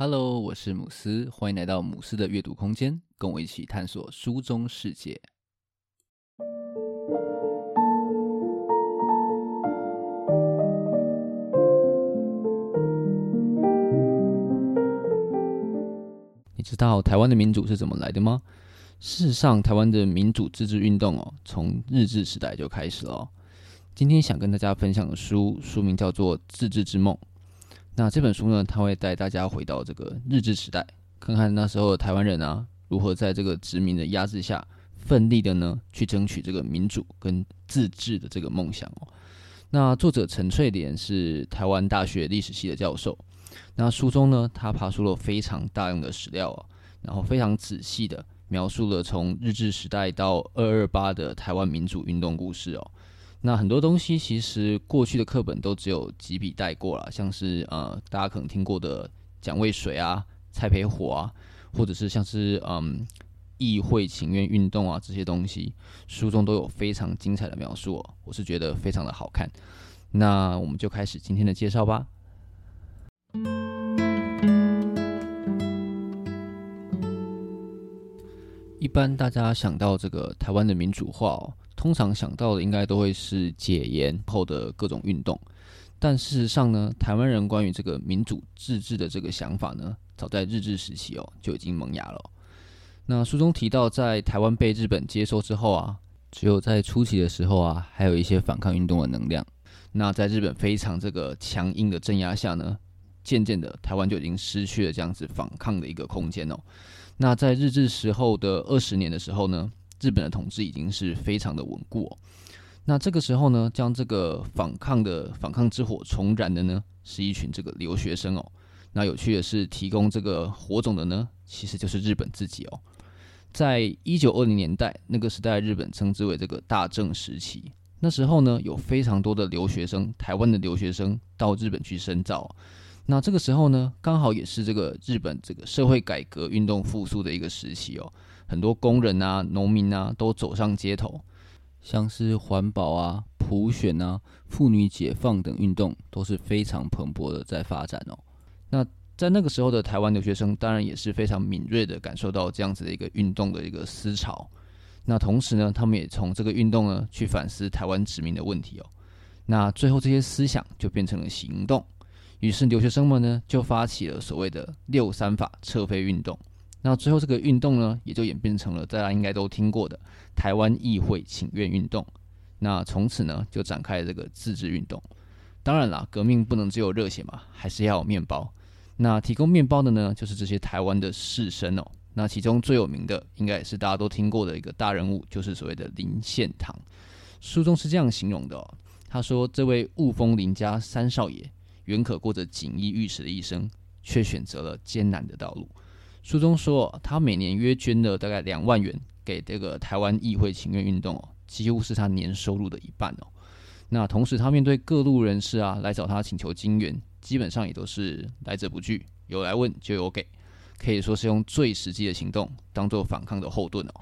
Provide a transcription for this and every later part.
Hello，我是姆斯，欢迎来到姆斯的阅读空间，跟我一起探索书中世界。你知道台湾的民主是怎么来的吗？事实上，台湾的民主自治运动哦，从日治时代就开始了。今天想跟大家分享的书，书名叫做《自治之梦》。那这本书呢，它会带大家回到这个日治时代，看看那时候台湾人啊，如何在这个殖民的压制下，奋力的呢去争取这个民主跟自治的这个梦想哦。那作者陈翠莲是台湾大学历史系的教授，那书中呢，他爬出了非常大量的史料哦，然后非常仔细的描述了从日治时代到二二八的台湾民主运动故事哦。那很多东西其实过去的课本都只有几笔带过了，像是呃大家可能听过的蒋渭水啊、蔡培火啊，或者是像是嗯议会请愿运动啊这些东西，书中都有非常精彩的描述，我是觉得非常的好看。那我们就开始今天的介绍吧。一般大家想到这个台湾的民主化哦。通常想到的应该都会是解严后的各种运动，但事实上呢，台湾人关于这个民主自治的这个想法呢，早在日治时期哦就已经萌芽了。那书中提到，在台湾被日本接收之后啊，只有在初期的时候啊，还有一些反抗运动的能量。那在日本非常这个强硬的镇压下呢，渐渐的台湾就已经失去了这样子反抗的一个空间哦。那在日治时候的二十年的时候呢，日本的统治已经是非常的稳固哦，那这个时候呢，将这个反抗的反抗之火重燃的呢，是一群这个留学生哦。那有趣的是，提供这个火种的呢，其实就是日本自己哦。在一九二零年代那个时代，日本称之为这个大正时期。那时候呢，有非常多的留学生，台湾的留学生到日本去深造。那这个时候呢，刚好也是这个日本这个社会改革运动复苏的一个时期哦。很多工人啊、农民啊都走上街头，像是环保啊、普选啊、妇女解放等运动都是非常蓬勃的在发展哦。那在那个时候的台湾留学生，当然也是非常敏锐的感受到这样子的一个运动的一个思潮。那同时呢，他们也从这个运动呢去反思台湾殖民的问题哦。那最后这些思想就变成了行动，于是留学生们呢就发起了所谓的六三法撤废运动。那最后这个运动呢，也就演变成了大家应该都听过的台湾议会请愿运动。那从此呢，就展开了这个自治运动。当然啦，革命不能只有热血嘛，还是要有面包。那提供面包的呢，就是这些台湾的士绅哦。那其中最有名的，应该也是大家都听过的一个大人物，就是所谓的林献堂。书中是这样形容的哦，他说：“这位雾峰林家三少爷，原可过着锦衣玉食的一生，却选择了艰难的道路。”书中说，他每年约捐了大概两万元给这个台湾议会请愿运动哦，几乎是他年收入的一半哦。那同时，他面对各路人士啊来找他请求金援，基本上也都是来者不拒，有来问就有给，可以说是用最实际的行动当做反抗的后盾哦。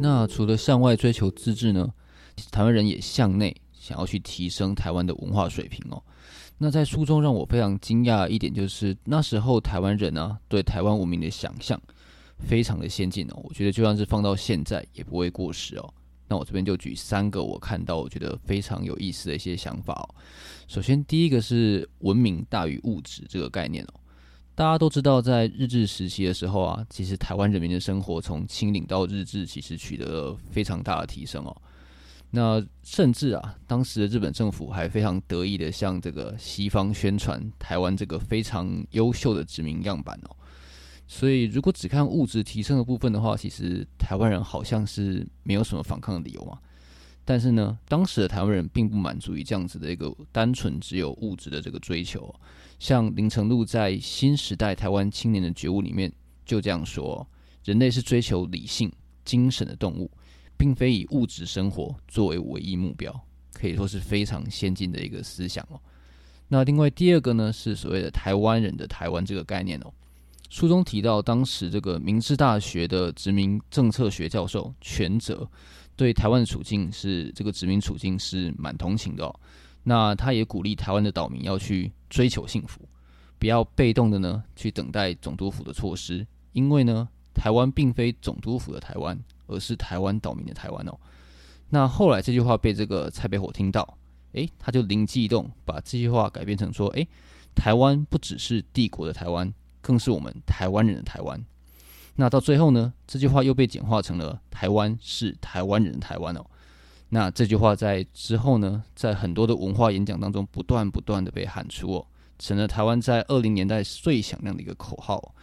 那除了向外追求自治呢，台湾人也向内想要去提升台湾的文化水平哦。那在书中让我非常惊讶的一点就是，那时候台湾人呢、对台湾文明的想象非常的先进哦，我觉得就算是放到现在也不会过时哦。那我这边就举三个我看到我觉得非常有意思的一些想法哦。首先第一个是文明大于物质这个概念哦，大家都知道在日治时期的时候啊，其实台湾人民的生活从清领到日治其实取得了非常大的提升哦。那甚至啊，当时的日本政府还非常得意的向这个西方宣传台湾这个非常优秀的殖民样板哦。所以，如果只看物质提升的部分的话，其实台湾人好像是没有什么反抗的理由嘛。但是呢，当时的台湾人并不满足于这样子的一个单纯只有物质的这个追求。像林呈禄在《新时代台湾青年的觉悟》里面就这样说：人类是追求理性、精神的动物。并非以物质生活作为唯一目标，可以说是非常先进的一个思想哦。那另外第二个呢，是所谓的台湾人的台湾这个概念哦。书中提到，当时这个明治大学的殖民政策学教授权哲对台湾的处境是这个殖民处境是蛮同情的哦。那他也鼓励台湾的岛民要去追求幸福，不要被动的呢去等待总督府的措施，因为呢，台湾并非总督府的台湾，而是台湾岛民的台湾哦。那后来这句话被这个蔡培火听到，诶，他就灵机一动，把这句话改变成说，诶，台湾不只是帝国的台湾，更是我们台湾人的台湾。那到最后呢，这句话又被简化成了“台湾是台湾人的台湾”哦。那这句话在之后呢，在很多的文化演讲当中不断不断的被喊出哦，成了台湾在二零年代最响亮的一个口号。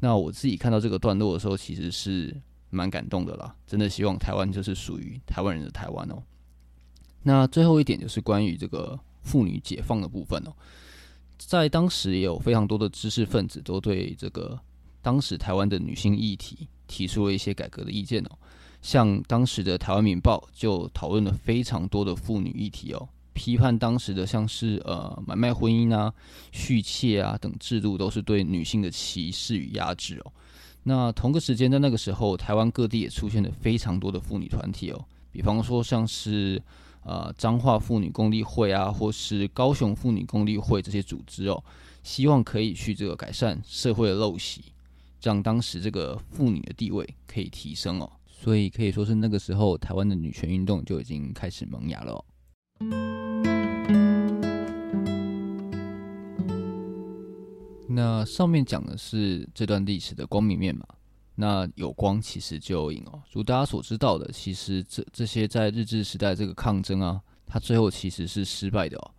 那我自己看到这个段落的时候，其实是蛮感动的啦，真的希望台湾就是属于台湾人的台湾哦。那最后一点就是关于这个妇女解放的部分哦，在当时也有非常多的知识分子都对这个。当时台湾的女性议题提出了一些改革的意见哦，像当时的《台湾民报》就讨论了非常多的妇女议题哦，批判当时的像是呃买卖婚姻啊、续妾啊等制度都是对女性的歧视与压制哦。那同个时间在那个时候，台湾各地也出现了非常多的妇女团体哦，比方说像是呃彰化妇女共济会啊，或是高雄妇女共济会这些组织哦，希望可以去这个改善社会的陋习。让当时这个妇女的地位可以提升哦，所以可以说是那个时候台湾的女权运动就已经开始萌芽了哦。那上面讲的是这段历史的光明面嘛，那有光其实就有影哦。如大家所知道的，其实这这些在日治时代这个抗争啊，它最后其实是失败的哦。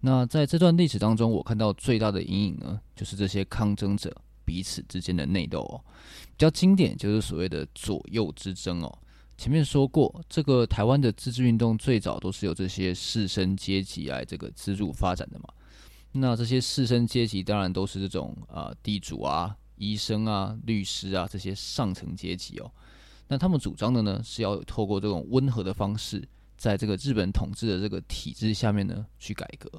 那在这段历史当中，我看到最大的阴影呢，就是这些抗争者。彼此之间的内斗哦，比较经典就是所谓的左右之争哦。前面说过，这个台湾的自治运动最早都是由这些士绅阶级来这个资助发展的嘛。那这些士绅阶级当然都是这种啊、地主啊、医生啊、律师啊这些上层阶级哦。那他们主张的呢，是要透过这种温和的方式，在这个日本统治的这个体制下面呢去改革。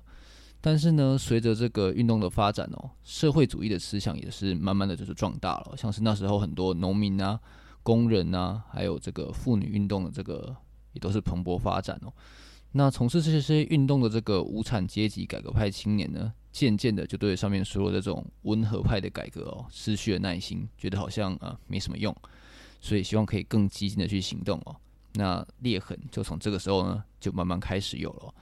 但是呢，随着这个运动的发展哦，社会主义的思想也是慢慢的就是壮大了。像是那时候很多农民啊、工人啊，还有这个妇女运动的这个也都是蓬勃发展哦。那从事这些运动的这个无产阶级改革派青年呢，渐渐的就对上面说的这种温和派的改革哦，失去了耐心，觉得好像啊没什么用，所以希望可以更激进的去行动哦。那裂痕就从这个时候呢，就慢慢开始有了。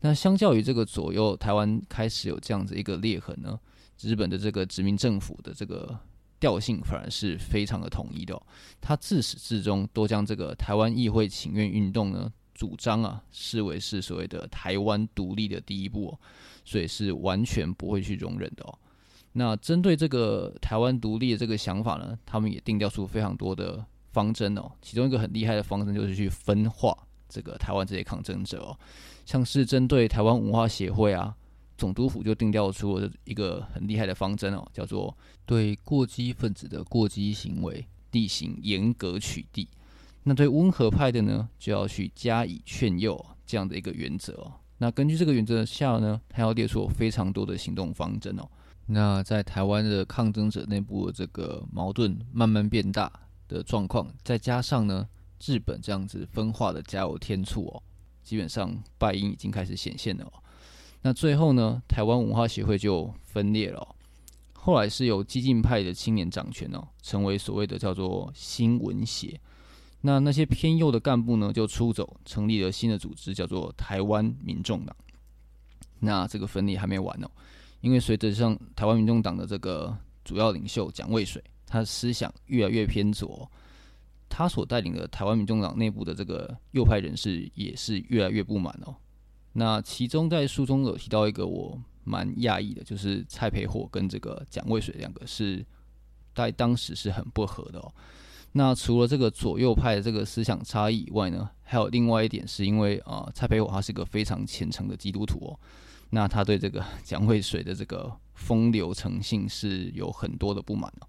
那相较于这个左右，台湾开始有这样子一个裂痕呢，日本的这个殖民政府的这个调性反而是非常的统一的哦。他自始至终都将这个台湾议会请愿运动呢，主张啊视为是所谓的台湾独立的第一步哦，所以是完全不会去容忍的哦。那针对这个台湾独立的这个想法呢，他们也定调出非常多的方针哦。其中一个很厉害的方针就是去分化这个台湾这些抗争者哦。像是针对台湾文化协会啊，总督府就定调出一个很厉害的方针哦，叫做对过激分子的过激行为进行严格取缔。那对温和派的呢，就要去加以劝诱这样的一个原则哦。那根据这个原则下呢，他要列出非常多的行动方针哦。那在台湾的抗争者内部的这个矛盾慢慢变大的状况，再加上呢，日本这样子分化的加油添醋哦。基本上败因已经开始显现了。那最后呢，台湾文化协会就分裂了哦。后来是由激进派的青年掌权哦，成为所谓的叫做新文协。那那些偏右的干部呢，就出走，成立了新的组织，叫做台湾民众党。那这个分裂还没完哦，因为随着像台湾民众党的这个主要领袖蒋渭水，他的思想越来越偏左。他所带领的台湾民众党内部的这个右派人士也是越来越不满哦。那其中在书中有提到一个我蛮讶异的，就是蔡培火跟这个蒋渭水两个是在当时是很不合的哦。那除了这个左右派的这个思想差异以外呢，还有另外一点是因为啊、蔡培火他是个非常虔诚的基督徒哦。那他对这个 蒋渭水的这个风流成性是有很多的不满哦。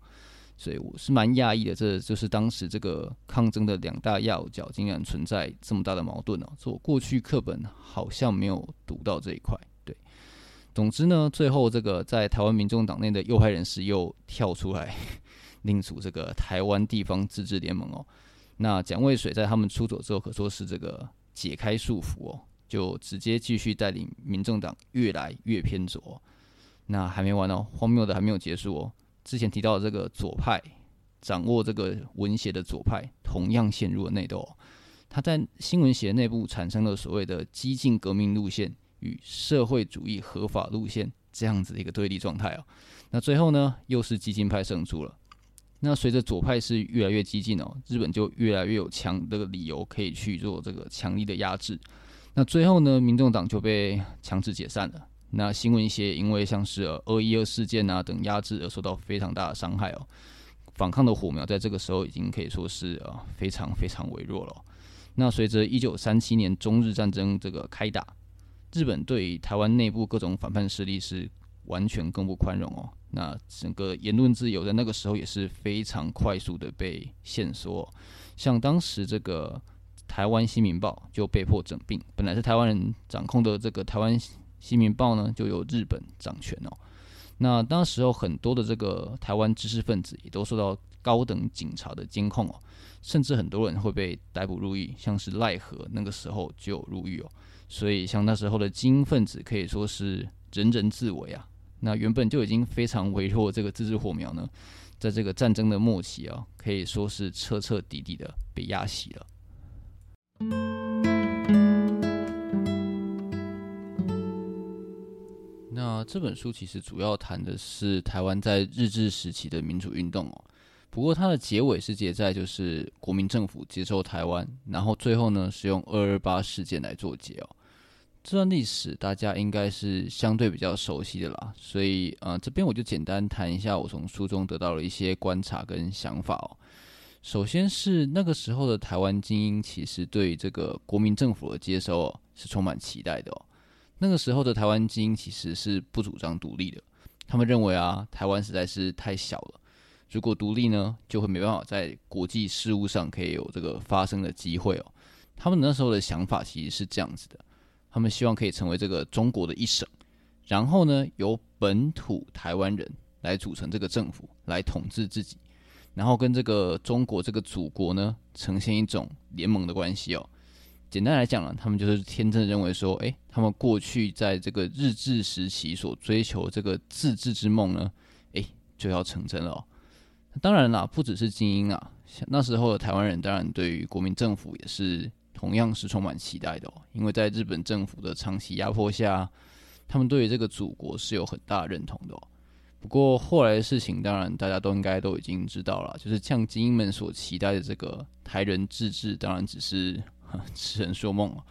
所以我是蛮讶异的，这就是当时这个抗争的两大要角，竟然存在这么大的矛盾哦。这我过去课本好像没有读到这一块。对，总之呢，最后这个在台湾民众党内的右派人士又跳出来，另组这个台湾地方自治联盟哦。那蒋渭水在他们出走之后，可说是这个解开束缚哦，就直接继续带领民众党越来越偏左。那还没完哦，荒谬的还没有结束哦。之前提到的这个左派，掌握这个文协的左派，同样陷入了内斗。他在新闻协内部产生了所谓的激进革命路线与社会主义合法路线这样子的一个对立状态哦。那最后呢，又是激进派胜出了。那随着左派是越来越激进哦，日本就越来越有强的理由可以去做这个强力的压制。那最后呢，民众党就被强制解散了。那新闻协因为像是二一二事件啊等压制而受到非常大的伤害哦，反抗的火苗在这个时候已经可以说是呃非常非常微弱了。那随着一九三七年中日战争这个开打，日本对台湾内部各种反叛势力是完全更不宽容哦。那整个言论自由在那个时候也是非常快速的被限缩，像当时这个台湾新民报就被迫整并，本来是台湾人掌控的这个台湾。新民报呢，就由日本掌权哦。那当时候很多的这个台湾知识分子也都受到高等警察的监控哦，甚至很多人会被逮捕入狱，像是赖和那个时候就入狱哦。所以像那时候的精英分子可以说是人人自危啊。那原本就已经非常微弱这个自治火苗呢，在这个战争的末期啊，可以说是彻彻底底的被压熄了。那这本书其实主要谈的是台湾在日治时期的民主运动哦。不过它的结尾是结在就是国民政府接收台湾，然后最后呢是用二二八事件来做结哦。这段历史大家应该是相对比较熟悉的啦，所以呃这边我就简单谈一下我从书中得到了一些观察跟想法哦。首先是那个时候的台湾精英其实对这个国民政府的接收哦是充满期待的哦。那个时候的台湾精英其实是不主张独立的，他们认为啊，台湾实在是太小了，如果独立呢，就会没办法在国际事务上可以有这个发声的机会哦。他们那时候的想法其实是这样子的，他们希望可以成为这个中国的一省，然后呢，由本土台湾人来组成这个政府，来统治自己，然后跟这个中国这个祖国呢，呈现一种联盟的关系哦。简单来讲呢，他们就是天真认为说，诶，他们过去在这个日治时期所追求这个自治之梦呢，诶，就要成真了。当然啦，不只是精英啊，那时候的台湾人当然对于国民政府也是同样是充满期待的哦。因为在日本政府的长期压迫下，他们对于这个祖国是有很大认同的哦。不过后来的事情，当然大家都应该都已经知道了，就是像精英们所期待的这个台人自治，当然只是。痴人说梦了！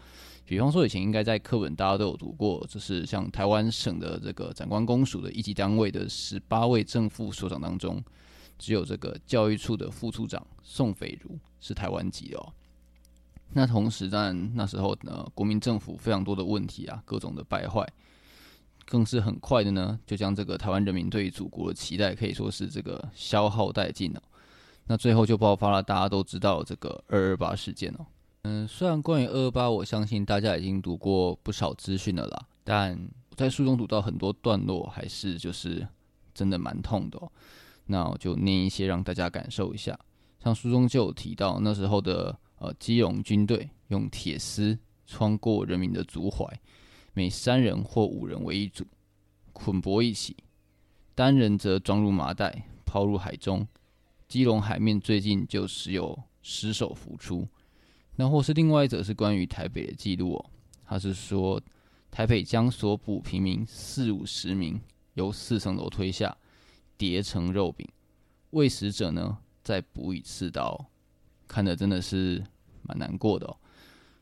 比方说，以前应该在课本大家都有读过，就是像台湾省的这个长官公署的一级单位的十八位正副所长当中，只有这个教育处的副处长宋斐如是台湾籍的哦。那同时，当然那时候呢，国民政府非常多的问题啊，各种的败坏，更是很快的呢，就将这个台湾人民对于祖国的期待可以说是这个消耗殆尽了。那最后就爆发了大家都知道这个二二八事件哦。嗯，虽然关于二二八，我相信大家已经读过不少资讯了啦，但我在书中读到很多段落，还是就是真的蛮痛的哦。那我就念一些让大家感受一下。像书中就有提到，那时候的呃基隆军队用铁丝穿过人民的足踝，每三人或五人为一组，捆绑一起，单人则装入麻袋，抛入海中。基隆海面最近就时有尸首浮出。那或是另外一则是关于台北的记录哦，他是说台北将所捕平民四五十名由四层楼推下，叠成肉饼，喂食者呢再补以刺刀，看得真的是蛮难过的哦。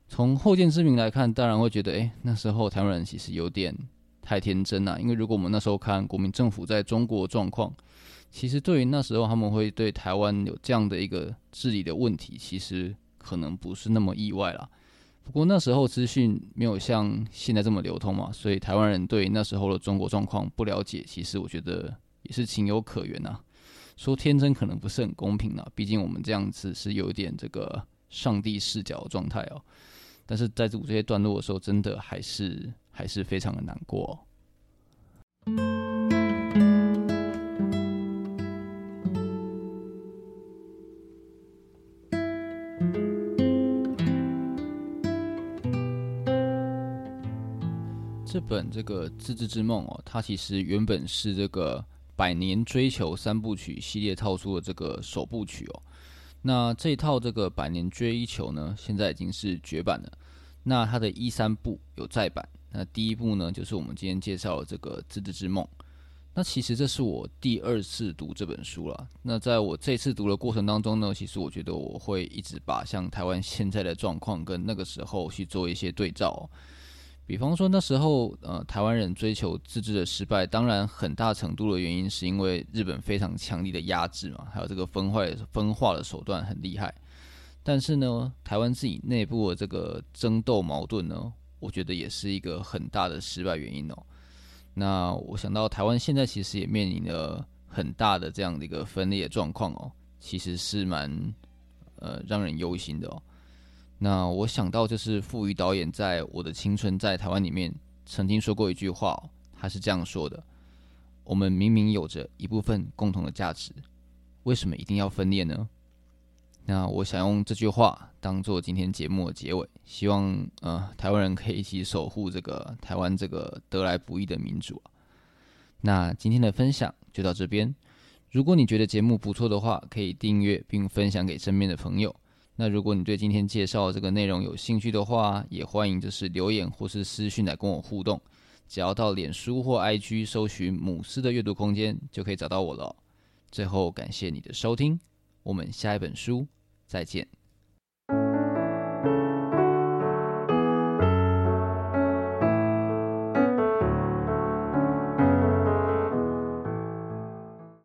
从后见之明来看，当然会觉得，哎，那时候台湾人其实有点太天真了，因为如果我们那时候看国民政府在中国状况，其实对于那时候他们会对台湾有这样的一个治理的问题，其实。可能不是那么意外啦，不过那时候资讯没有像现在这么流通嘛，所以台湾人对那时候的中国状况不了解，其实我觉得也是情有可原呐。说天真可能不是很公平啊，毕竟我们这样子是有点这个上帝视角的状态哦。但是在读这些段落的时候，真的还是还是非常的难过哦。这本这个自治之梦哦，它其实原本是这个百年追求三部曲系列套书的这个首部曲哦。那这套这个百年追求呢，现在已经是绝版了。那它的一三部有再版。那第一部呢，就是我们今天介绍的这个自治之梦。那其实这是我第二次读这本书了。那在我这次读的过程当中呢，其实我觉得我会一直把像台湾现在的状况跟那个时候去做一些对照。比方说那时候，呃，台湾人追求自治的失败，当然很大程度的原因是因为日本非常强力的压制嘛，还有这个分坏分化的手段很厉害。但是呢，台湾自己内部的这个争斗矛盾呢，我觉得也是一个很大的失败原因哦。那我想到台湾现在其实也面临了很大的这样的一个分裂状况哦，其实是蛮呃让人忧心的哦。那我想到就是傅余导演在《我的青春在台湾》里面曾经说过一句话，他是这样说的：我们明明有着一部分共同的价值，为什么一定要分裂呢？那我想用这句话当做今天节目的结尾，希望呃台湾人可以一起守护这个台湾这个得来不易的民主。那今天的分享就到这边，如果你觉得节目不错的话，可以订阅并分享给身边的朋友。那如果你对今天介绍这个内容有兴趣的话，也欢迎就是留言或是私讯来跟我互动，只要到脸书或 IG 搜寻“母狮的阅读空间”就可以找到我了。最后感谢你的收听，我们下一本书。再见。